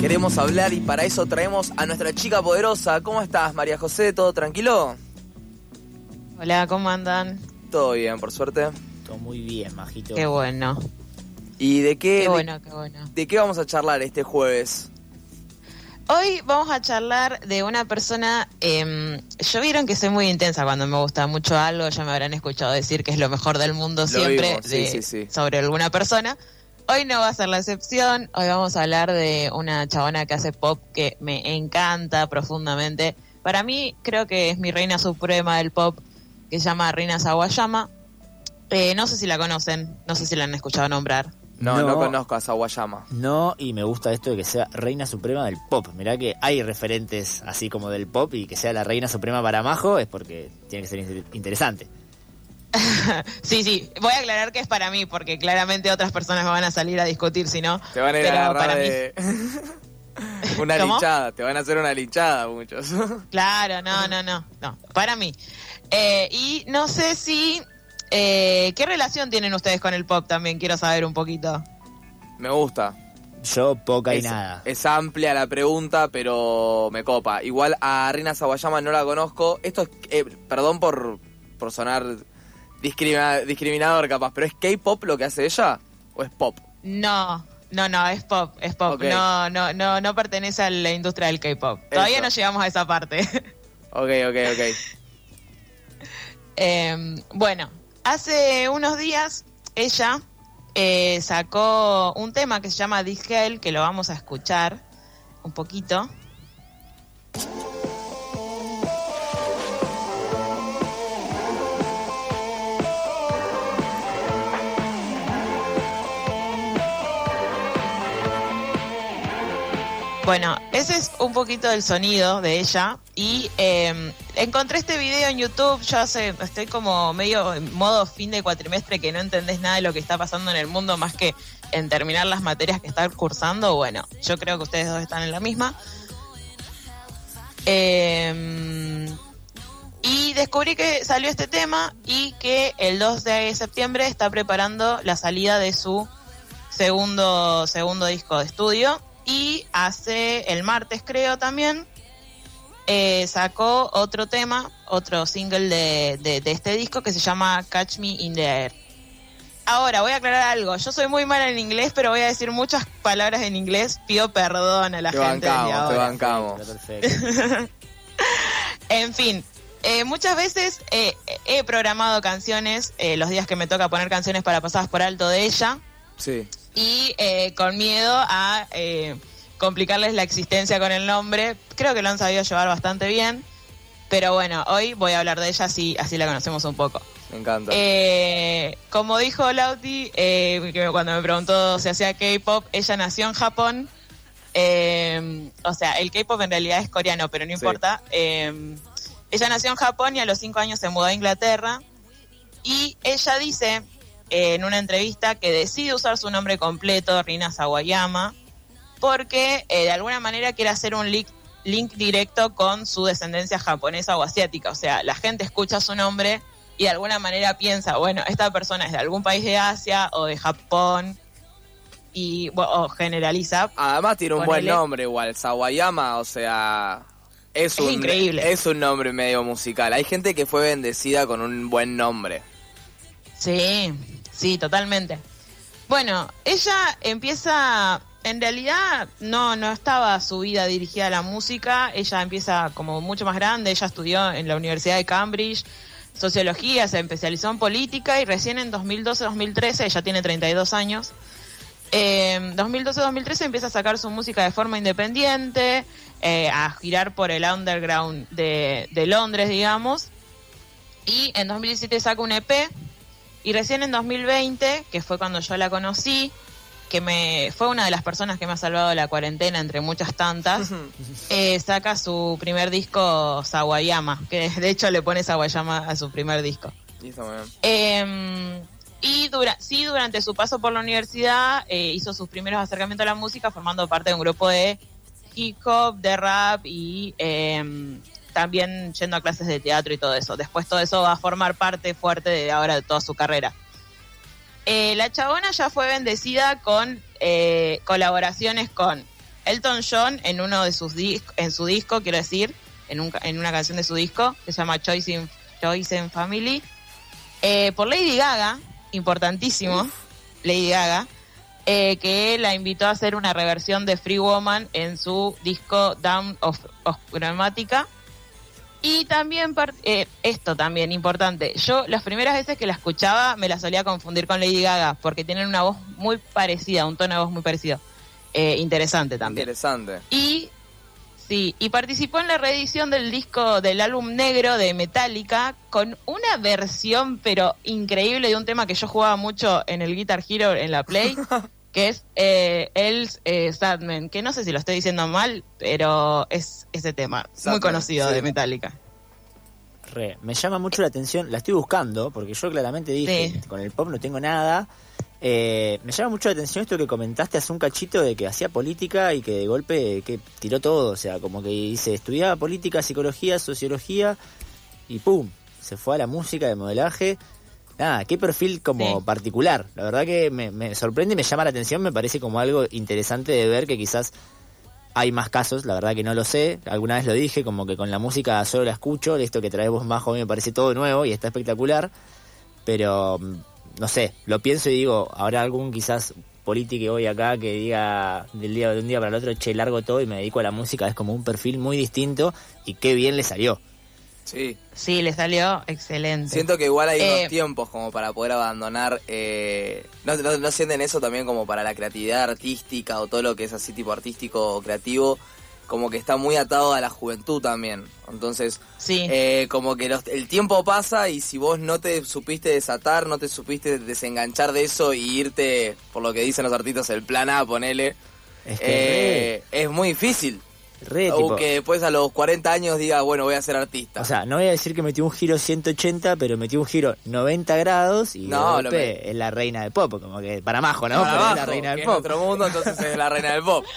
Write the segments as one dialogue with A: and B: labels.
A: Queremos hablar y para eso traemos a nuestra chica poderosa. ¿Cómo estás, María José? ¿Todo tranquilo?
B: Hola, ¿cómo andan?
A: Todo bien, por suerte.
C: Todo muy bien, majito.
B: Qué bueno.
A: ¿Y de qué,
B: Qué
A: de-
B: bueno, qué bueno.
A: de qué vamos a charlar este jueves?
B: Hoy vamos a charlar de una persona. eh, yo vieron que soy muy intensa cuando me gusta mucho algo. Ya me habrán escuchado decir que es lo mejor del mundo
A: Lo
B: siempre
A: vimos, sí,
B: de-
A: sí, sí.
B: sobre alguna persona. Hoy no va a ser la excepción. Hoy vamos a hablar de una chabona que hace pop que me encanta profundamente. Para mí, creo que es mi reina suprema del pop, que se llama Reina Sawayama. Eh, no sé si la conocen, no sé si la han escuchado nombrar.
A: No, no,
C: No.
A: conozco a Sawayama.
C: No, y me gusta esto de que sea reina suprema del pop. Mirá que hay referentes así como del pop y que sea la reina suprema para Majo es porque tiene que ser in- interesante.
B: Sí, sí, voy a aclarar que es para mí, porque claramente otras personas me van a salir a discutir, si no.
A: Te van a ir
B: Pero
A: a agarrar
B: para mí-
A: de... una
B: ¿Cómo?
A: linchada, te van a hacer una linchada muchos.
B: Claro, no, no, no, no, para mí. Eh, y no sé si... eh, ¿Qué relación tienen ustedes con el pop también? Quiero saber un poquito.
A: Me gusta.
C: Yo poca y
A: es,
C: nada.
A: es amplia la pregunta, pero me copa. Igual a Rina Sawayama no la conozco. Esto es, eh, perdón por, por sonar discrimina- discriminador capaz, pero ¿es K-pop lo que hace ella? ¿O es pop?
B: No, no, no, es pop, es pop. No, no, no, no pertenece a la industria del K-pop. Todavía no llegamos a esa parte.
A: Ok, ok, ok.
B: Eh, bueno, hace unos días ella eh, sacó un tema que se llama This Hell, que lo vamos a escuchar un poquito. Bueno, ese es un poquito del sonido de ella y eh, encontré este video en YouTube, yo hace, estoy como medio en modo fin de cuatrimestre que no entendés nada de lo que está pasando en el mundo más que en terminar las materias que están cursando, bueno, yo creo que ustedes dos están en la misma. Eh, y descubrí que salió este tema y que el 2 de septiembre está preparando la salida de su segundo, segundo disco de estudio. Y hace el martes, creo también, eh, sacó otro tema, otro single de, de- de este disco que se llama Catch Me in the Air. Ahora, voy a aclarar algo. Yo soy muy mala en inglés, pero voy a decir muchas palabras en inglés. Pido perdón a la
A: Te
B: gente
A: bancamos, te bancamos.
B: En fin, eh, muchas veces eh, he programado canciones, eh, los días que me toca poner canciones para pasadas por alto de ella,
A: Sí.
B: Y eh, con miedo a eh, complicarles la existencia con el nombre. Creo que lo han sabido llevar bastante bien, pero bueno, hoy voy a hablar de ella así, así la conocemos un poco.
A: Me encanta.
B: Eh, como dijo Lauti, eh, cuando me preguntó si hacía K-pop, ella nació en Japón. Eh, o sea, el K-pop en realidad es coreano, pero no importa. Eh, ella nació en Japón y a los cinco años se mudó a Inglaterra. Y ella dice eh, en una entrevista que decide usar su nombre completo, Rina Sawayama, porque eh, de alguna manera quiere hacer un link, link directo con su descendencia japonesa o asiática. O sea, la gente escucha su nombre y de alguna manera piensa, bueno, esta persona es de algún país de Asia o de Japón y bueno, o generaliza.
A: Además tiene un buen nombre igual, Sawayama, o sea... Es,
B: Es
A: un,
B: increíble.
A: Es un nombre medio musical. Hay gente que fue bendecida con un buen nombre.
B: Sí, sí, totalmente. Bueno, ella empieza, en realidad no, no estaba su vida dirigida a la música, ella empieza como mucho más grande, ella estudió en la Universidad de Cambridge sociología, se especializó en política y recién en 2012-2013, ella tiene 32 años, eh, 2012-2013 empieza a sacar su música de forma independiente, eh, a girar por el underground de, de Londres, digamos, y en 2017 saca un EP y recién en 2020, que fue cuando yo la conocí, que me fue una de las personas que me ha salvado la cuarentena entre muchas tantas, eh, saca su primer disco Sawayama, que de hecho le pone Sawayama a su primer disco. Eh, y dura, sí, durante su paso por la universidad eh, hizo sus primeros acercamientos a la música formando parte de un grupo de hip hop, de rap y eh, también yendo a clases de teatro y todo eso. Después todo eso va a formar parte fuerte de ahora de toda su carrera. Eh, la chabona ya fue bendecida con eh, colaboraciones con Elton John en uno de sus en su disco, quiero decir, en, un, en una canción de su disco que se llama Choice in, Choice in Family. Eh, por Lady Gaga, importantísimo, Lady Gaga, eh, que la invitó a hacer una reversión de Free Woman en su disco Down of, of Gramática. Y también, eh, esto también, importante, yo las primeras veces que la escuchaba me la solía confundir con Lady Gaga, porque tienen una voz muy parecida, un tono de voz muy parecido. Eh, interesante también.
A: Interesante.
B: Y sí, y participó en la reedición del disco del álbum negro de Metallica con una versión pero increíble de un tema que yo jugaba mucho en el Guitar Hero en la Play, que es eh, el eh, Sadman, que no sé si lo estoy diciendo mal, pero es ese tema muy conocido
A: sí.
B: de Metallica.
C: Re, me llama mucho la atención, la estoy buscando, porque yo claramente dije,
B: Sí.
C: con el pop no tengo nada. Eh, me llama mucho la atención esto que comentaste hace un cachito de que hacía política y que de golpe que tiró todo, o sea, como que dice, estudiaba política, psicología, sociología y ¡pum! Se fue a la música, de modelaje. Nada, qué perfil como
B: Sí.
C: particular. La verdad que me, me sorprende, me llama la atención, me parece como algo interesante de ver que quizás hay más casos, la verdad que no lo sé. Alguna vez lo dije, como que con la música solo la escucho. Esto que traes vos, Majo, a mí me parece todo nuevo y está espectacular. Pero, mm, no sé, lo pienso y digo, habrá algún quizás político hoy acá que diga del día de un día para el otro, che, largo todo y me dedico a la música. Es como un perfil muy distinto y qué bien le salió.
A: Sí.
B: Sí, le salió excelente.
A: Siento que igual hay
B: Eh,
A: unos tiempos como para poder abandonar. Eh, ¿no, no, no sienten eso también como para la creatividad artística o todo lo que es así tipo artístico o creativo? Como que está muy atado a la juventud también. Entonces,
B: Sí.
A: eh, como que los- el tiempo pasa y si vos no te supiste desatar, no te supiste desenganchar de eso y irte, por lo que dicen los artistas, el plan A, ponele,
C: Es que
A: eh, es muy difícil.
C: Re,
A: o
C: tipo,
A: que después a los 40 años diga, bueno, voy a ser artista.
C: O sea, no voy a decir que metió un giro 180, pero metió un giro 90 grados y de
A: No, lo
C: golpe es la reina del pop, como que para Majo, ¿no?
A: Para
C: Pero es la reina del pop.
A: otro mundo, entonces es la reina del pop.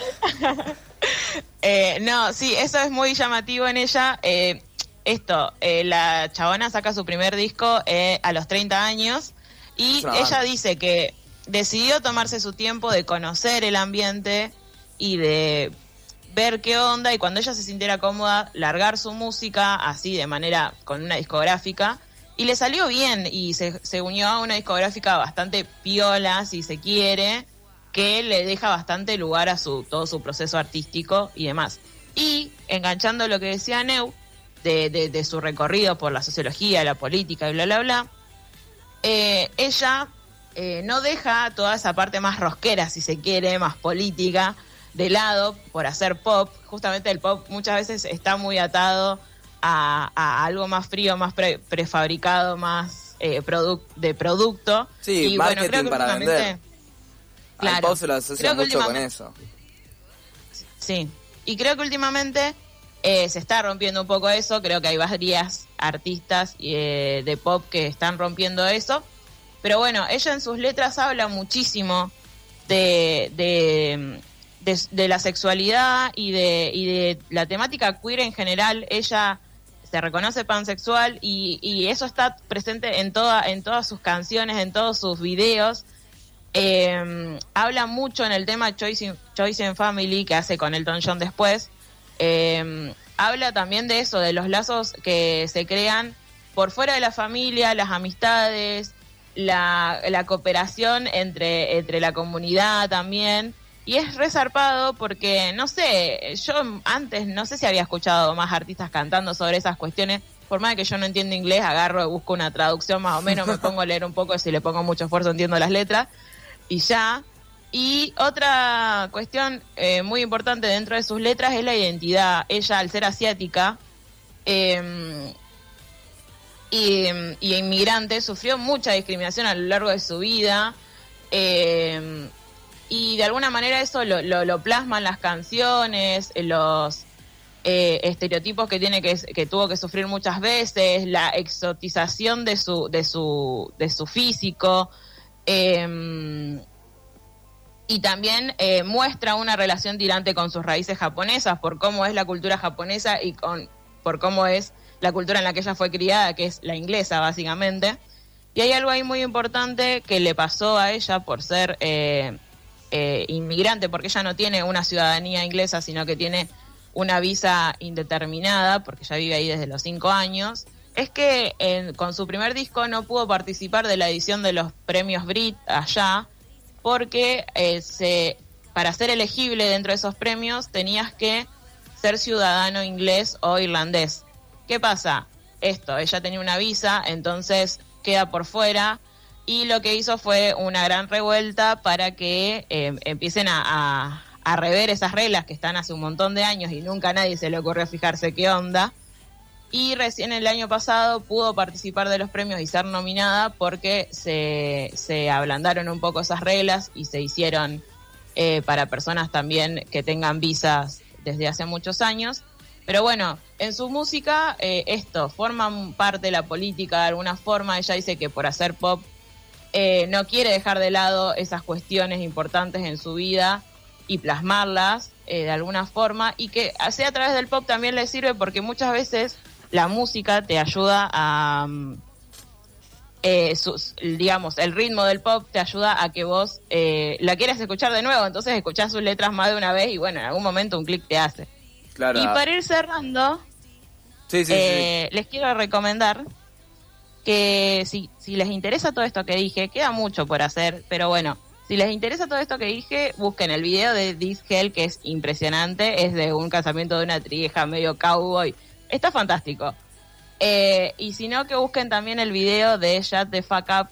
B: Eh, no, sí, eso es muy llamativo en ella. Eh, esto, eh, la chabona saca su primer disco eh, a los 30 años y ella
A: banda.
B: dice que decidió tomarse su tiempo de conocer el ambiente y de ver qué onda y cuando ella se sintiera cómoda, largar su música así de manera con una discográfica. Y le salió bien y se, unió a una discográfica bastante piola, si se quiere, que le deja bastante lugar a su todo su proceso artístico y demás. Y enganchando lo que decía Neu, de, de- de su recorrido por la sociología, la política y bla, bla, bla, eh, ella eh, no deja toda esa parte más rosquera, si se quiere, más política, de lado por hacer pop. Justamente el pop muchas veces está muy atado a, a algo más frío, más pre- prefabricado, más eh, produc- de producto.
A: Sí,
B: y
A: marketing
B: bueno, creo que
A: para vender. Al
B: Claro.
A: pop se lo asocia mucho con eso.
B: Sí, y creo que últimamente eh, se está rompiendo un poco eso, creo que hay varias artistas eh, de pop que están rompiendo eso, pero bueno, ella en sus letras habla muchísimo de, de, de- la sexualidad y de, y de la temática queer en general, ella se reconoce pansexual y, y eso está presente en, toda, en todas sus canciones, en todos sus videos. Eh, habla mucho en el tema Choice in, Choice in Family que hace con Elton John después. Eh, habla también de eso, de los lazos que se crean por fuera de la familia, las amistades, la, la cooperación entre, entre la comunidad también. Y es resarpado porque, no sé, yo antes no sé si había escuchado más artistas cantando sobre esas cuestiones. Por más que yo no entiendo inglés, agarro, busco una traducción más o menos, me pongo a leer un poco, si le pongo mucho esfuerzo entiendo las letras y ya. Y otra cuestión eh, muy importante dentro de sus letras es la identidad. Ella, al ser asiática eh, y, y inmigrante, sufrió mucha discriminación a lo largo de su vida. eh, y de alguna manera eso lo, lo, plasman las canciones, eh, los eh, estereotipos que tiene que, que tuvo que sufrir muchas veces, la exotización de su, de su, de su físico. Eh, y también eh, muestra una relación tirante con sus raíces japonesas, por cómo es la cultura japonesa y con, por cómo es la cultura en la que ella fue criada, que es la inglesa básicamente. Y hay algo ahí muy importante que le pasó a ella por ser eh, inmigrante, porque ella no tiene una ciudadanía inglesa, sino que tiene una visa indeterminada, porque ella vive ahí desde los cinco años, es que con su primer disco no pudo participar de la edición de los premios Brit allá, porque eh, se, para ser elegible dentro de esos premios tenías que ser ciudadano inglés o irlandés. ¿Qué pasa? Esto, ella tenía una visa, entonces queda por fuera y lo que hizo fue una gran revuelta para que eh, empiecen a, a, a, rever esas reglas que están hace un montón de años y nunca a nadie se le ocurrió fijarse qué onda. Y recién el año pasado pudo participar de los premios y ser nominada porque se, se ablandaron un poco esas reglas y se hicieron eh, para personas también que tengan visas desde hace muchos años. Pero bueno, en su música eh, esto, forman parte de la política de alguna forma. Ella dice que por hacer pop eh, no quiere dejar de lado esas cuestiones importantes en su vida y plasmarlas eh, de alguna forma y que sea a través del pop también le sirve porque muchas veces la música te ayuda a... Eh, sus, digamos, el ritmo del pop te ayuda a que vos eh, la quieras escuchar de nuevo, entonces escuchás sus letras más de una vez y bueno, en algún momento un clic te hace.
A: Claro.
B: Y para ir cerrando,
A: sí, sí,
B: eh, sí. les quiero recomendar que si, si les interesa todo esto que dije, queda mucho por hacer, pero bueno, si les interesa todo esto que dije, busquen el video de This Hell, que es impresionante, es de un casamiento de una trieja medio cowboy, está fantástico. Eh, y si no, que busquen también el video de Shut the Fuck Up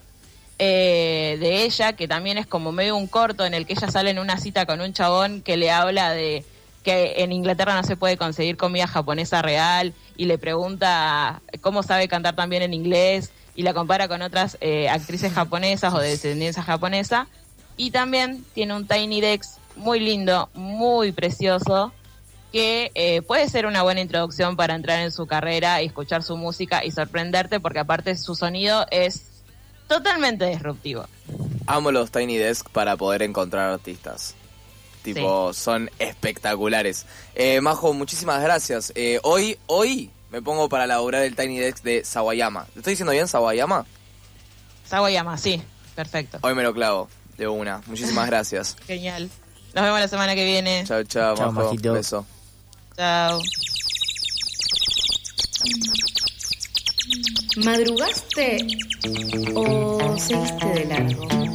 B: eh, de ella, que también es como medio un corto en el que ella sale en una cita con un chabón que le habla de que en Inglaterra no se puede conseguir comida japonesa real y le pregunta cómo sabe cantar también en inglés y la compara con otras eh, actrices japonesas o de descendencia japonesa. Y también tiene un Tiny Dex muy lindo, muy precioso, que eh, puede ser una buena introducción para entrar en su carrera y escuchar su música y sorprenderte porque aparte su sonido es totalmente disruptivo.
A: Amo los Tiny Desk para poder encontrar artistas. Tipo, sí. son espectaculares. Eh, Majo, muchísimas gracias. Eh, hoy, hoy me pongo para elaborar el Tiny Desk de Sawayama. ¿Te estoy diciendo bien Sawayama?
B: Sawayama, sí, perfecto.
A: Hoy me lo clavo, de una. Muchísimas gracias.
B: Genial. Nos vemos la semana que viene.
A: Chao, chao,
C: Chao,
A: Majo.
C: Majito.
A: Beso.
B: Chao.
D: ¿Madrugaste o seguiste de largo?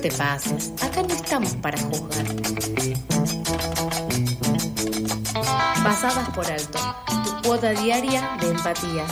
D: Te pases, acá no estamos para juzgar. Pasadas por alto, tu cuota diaria de empatía.